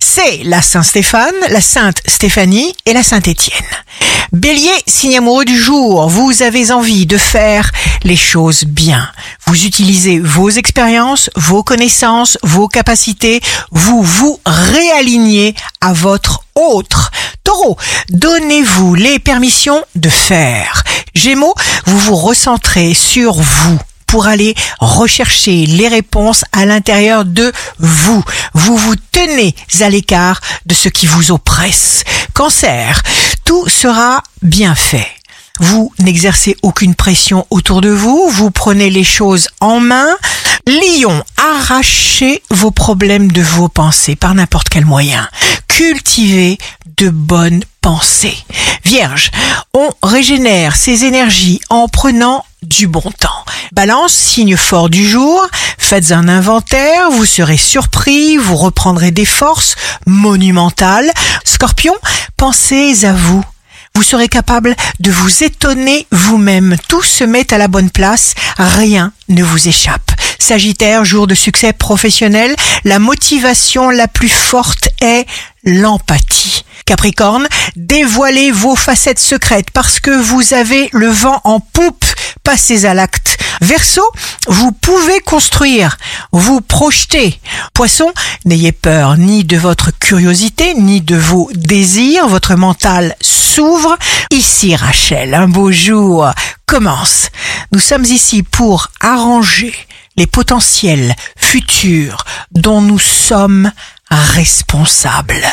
c'est la Saint-Stéphane, la Sainte Stéphanie et la Saint-Étienne. Bélier, signe amoureux du jour, vous avez envie de faire les choses bien. Vous utilisez vos expériences, vos connaissances, vos capacités, vous vous réalignez à votre autre. Taureau, donnez-vous les permissions de faire. Gémeaux, vous vous recentrez sur vous pour aller rechercher les réponses à l'intérieur de vous. Vous vous tenez à l'écart de ce qui vous oppresse. Cancer, tout sera bien fait. Vous n'exercez aucune pression autour de vous, vous prenez les choses en main. Lion, arrachez vos problèmes de vos pensées par n'importe quel moyen. Cultivez de bonnes pensées. Vierge, on régénère ses énergies en prenant du bon temps. Balance, signe fort du jour, faites un inventaire, vous serez surpris, vous reprendrez des forces monumentales. Scorpion, pensez à vous. Vous serez capable de vous étonner vous-même. Tout se met à la bonne place, rien ne vous échappe. Sagittaire, jour de succès professionnel, la motivation la plus forte est l'empathie. Capricorne, dévoilez vos facettes secrètes parce que vous avez le vent en poupe, passez à l'acte. Verseau, vous pouvez construire, vous projeter. Poisson, n'ayez peur ni de votre curiosité, ni de vos désirs, votre mental s'ouvre. Ici Rachel, un beau jour commence. Nous sommes ici pour arranger les potentiels futurs dont nous sommes responsables.